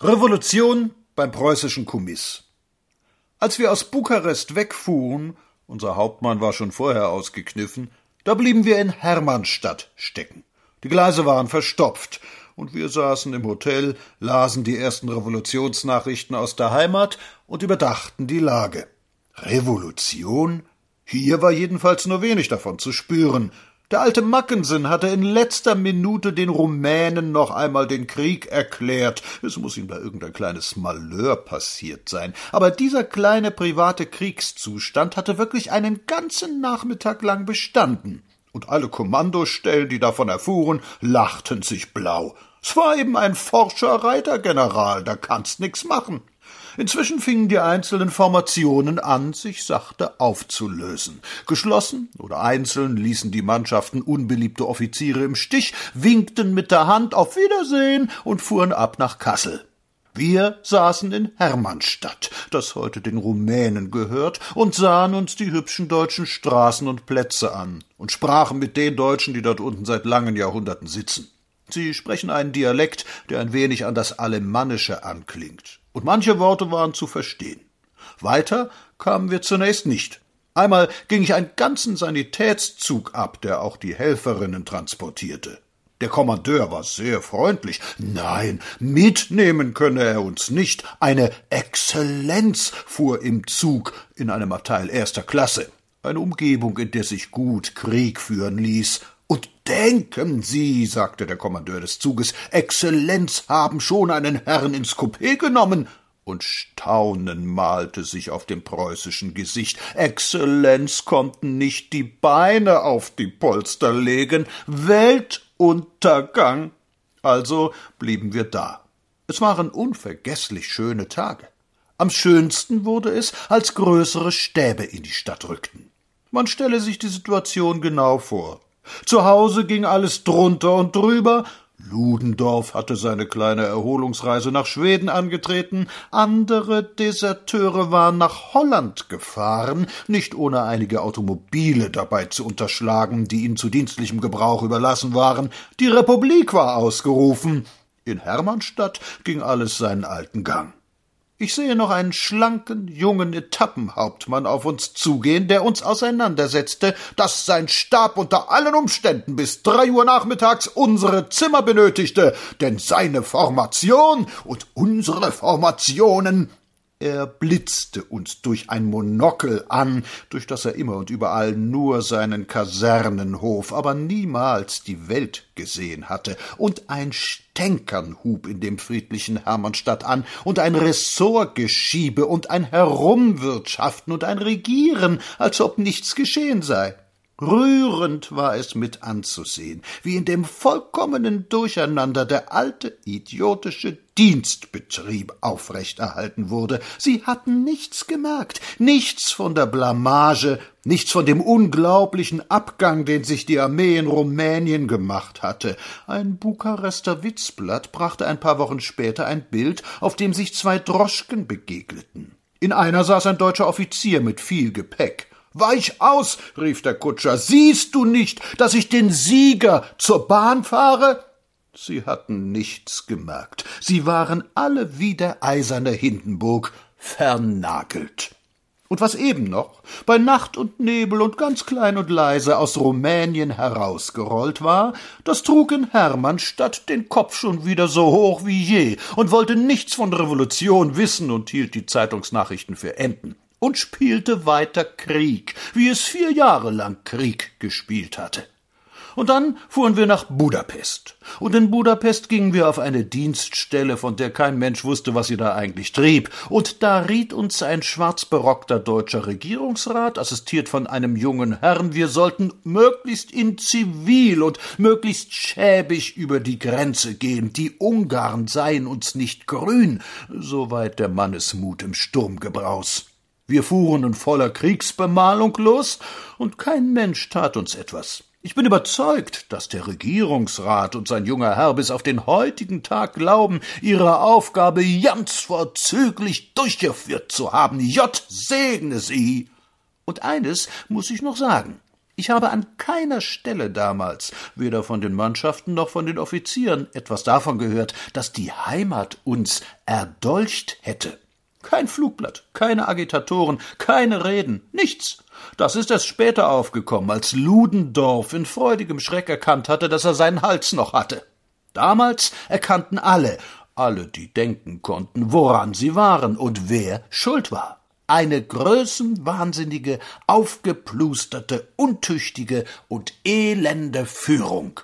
Revolution beim preußischen Kommiss. Als wir aus Bukarest wegfuhren, unser Hauptmann war schon vorher ausgekniffen, da blieben wir in Hermannstadt stecken. Die Gleise waren verstopft, und wir saßen im Hotel, lasen die ersten Revolutionsnachrichten aus der Heimat und überdachten die Lage. Revolution? Hier war jedenfalls nur wenig davon zu spüren. Der alte Mackensen hatte in letzter Minute den Rumänen noch einmal den Krieg erklärt. Es muss ihm da irgendein kleines Malheur passiert sein. Aber dieser kleine private Kriegszustand hatte wirklich einen ganzen Nachmittag lang bestanden. Und alle Kommandostellen, die davon erfuhren, lachten sich blau. Es war eben ein forscher Reitergeneral, da kannst nix machen. Inzwischen fingen die einzelnen Formationen an, sich sachte aufzulösen. Geschlossen oder einzeln ließen die Mannschaften unbeliebte Offiziere im Stich, winkten mit der Hand auf Wiedersehen und fuhren ab nach Kassel. Wir saßen in Hermannstadt, das heute den Rumänen gehört, und sahen uns die hübschen deutschen Straßen und Plätze an und sprachen mit den Deutschen, die dort unten seit langen Jahrhunderten sitzen. Sie sprechen einen Dialekt, der ein wenig an das Alemannische anklingt und manche Worte waren zu verstehen. Weiter kamen wir zunächst nicht. Einmal ging ich einen ganzen Sanitätszug ab, der auch die Helferinnen transportierte. Der Kommandeur war sehr freundlich. Nein, mitnehmen könne er uns nicht. Eine Exzellenz fuhr im Zug in einem Abteil erster Klasse. Eine Umgebung, in der sich gut Krieg führen ließ. Und denken Sie, sagte der Kommandeur des Zuges, Exzellenz haben schon einen Herrn ins Coupé genommen. Und Staunen malte sich auf dem preußischen Gesicht. Exzellenz konnten nicht die Beine auf die Polster legen. Weltuntergang. Also blieben wir da. Es waren unvergeßlich schöne Tage. Am schönsten wurde es, als größere Stäbe in die Stadt rückten. Man stelle sich die Situation genau vor. Zu Hause ging alles drunter und drüber. Ludendorff hatte seine kleine Erholungsreise nach Schweden angetreten, andere Deserteure waren nach Holland gefahren, nicht ohne einige Automobile dabei zu unterschlagen, die ihnen zu dienstlichem Gebrauch überlassen waren. Die Republik war ausgerufen. In Hermannstadt ging alles seinen alten Gang. Ich sehe noch einen schlanken, jungen Etappenhauptmann auf uns zugehen, der uns auseinandersetzte, dass sein Stab unter allen Umständen bis drei Uhr nachmittags unsere Zimmer benötigte, denn seine Formation und unsere Formationen er blitzte uns durch ein Monokel an, durch das er immer und überall nur seinen Kasernenhof, aber niemals die Welt gesehen hatte, und ein Stänkern hub in dem friedlichen Hermannstadt an, und ein Ressortgeschiebe und ein Herumwirtschaften und ein Regieren, als ob nichts geschehen sei. Rührend war es mit anzusehen, wie in dem vollkommenen Durcheinander der alte idiotische Dienstbetrieb aufrechterhalten wurde. Sie hatten nichts gemerkt, nichts von der Blamage, nichts von dem unglaublichen Abgang, den sich die Armee in Rumänien gemacht hatte. Ein Bukarester Witzblatt brachte ein paar Wochen später ein Bild, auf dem sich zwei Droschken begegneten. In einer saß ein deutscher Offizier mit viel Gepäck. Weich aus, rief der Kutscher, siehst du nicht, dass ich den Sieger zur Bahn fahre? Sie hatten nichts gemerkt, sie waren alle wie der eiserne Hindenburg vernagelt. Und was eben noch bei Nacht und Nebel und ganz klein und leise aus Rumänien herausgerollt war, das trug in Hermannstadt den Kopf schon wieder so hoch wie je und wollte nichts von Revolution wissen und hielt die Zeitungsnachrichten für Enten und spielte weiter Krieg, wie es vier Jahre lang Krieg gespielt hatte. Und dann fuhren wir nach Budapest. Und in Budapest gingen wir auf eine Dienststelle, von der kein Mensch wusste, was sie da eigentlich trieb. Und da riet uns ein schwarzberockter deutscher Regierungsrat, assistiert von einem jungen Herrn, wir sollten möglichst in Zivil und möglichst schäbig über die Grenze gehen. Die Ungarn seien uns nicht grün, soweit der Mannesmut im Sturmgebraus. Wir fuhren in voller Kriegsbemalung los, und kein Mensch tat uns etwas. Ich bin überzeugt, dass der Regierungsrat und sein junger Herr bis auf den heutigen Tag glauben, ihre Aufgabe ganz vorzüglich durchgeführt zu haben. J segne sie. Und eines muss ich noch sagen. Ich habe an keiner Stelle damals, weder von den Mannschaften noch von den Offizieren, etwas davon gehört, dass die Heimat uns erdolcht hätte. Kein Flugblatt, keine Agitatoren, keine Reden, nichts. Das ist erst später aufgekommen, als Ludendorff in freudigem Schreck erkannt hatte, dass er seinen Hals noch hatte. Damals erkannten alle, alle, die denken konnten, woran sie waren und wer schuld war eine größenwahnsinnige, aufgeplusterte, untüchtige und elende Führung.